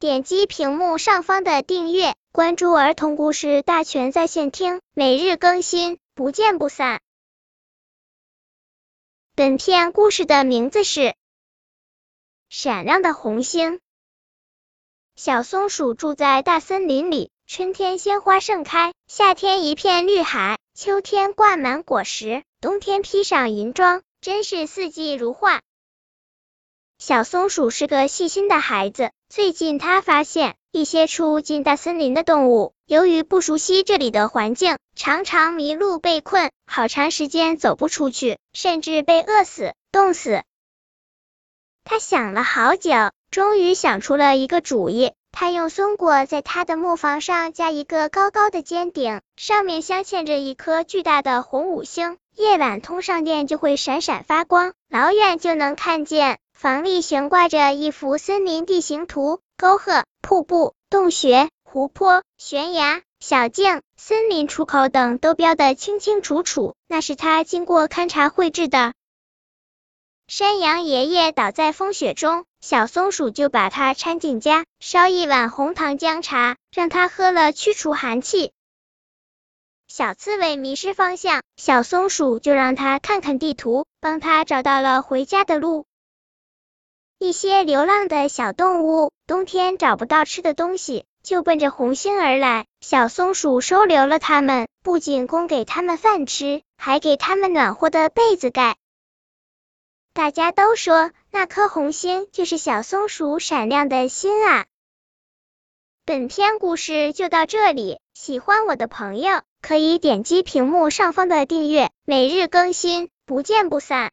点击屏幕上方的订阅，关注儿童故事大全在线听，每日更新，不见不散。本片故事的名字是《闪亮的红星》。小松鼠住在大森林里，春天鲜花盛开，夏天一片绿海，秋天挂满果实，冬天披上银装，真是四季如画。小松鼠是个细心的孩子。最近，他发现一些初进大森林的动物，由于不熟悉这里的环境，常常迷路被困，好长时间走不出去，甚至被饿死、冻死。他想了好久，终于想出了一个主意。他用松果在他的木房上加一个高高的尖顶，上面镶嵌着一颗巨大的红五星，夜晚通上电就会闪闪发光，老远就能看见。房里悬挂着一幅森林地形图，沟壑、瀑布、洞穴、湖泊、悬崖、小径、森林出口等都标得清清楚楚，那是他经过勘察绘制的。山羊爷爷倒在风雪中，小松鼠就把它搀进家，烧一碗红糖姜茶，让它喝了驱除寒气。小刺猬迷失方向，小松鼠就让它看看地图，帮它找到了回家的路。一些流浪的小动物，冬天找不到吃的东西，就奔着红星而来。小松鼠收留了它们，不仅供给它们饭吃，还给它们暖和的被子盖。大家都说，那颗红星就是小松鼠闪亮的心啊！本篇故事就到这里，喜欢我的朋友可以点击屏幕上方的订阅，每日更新，不见不散。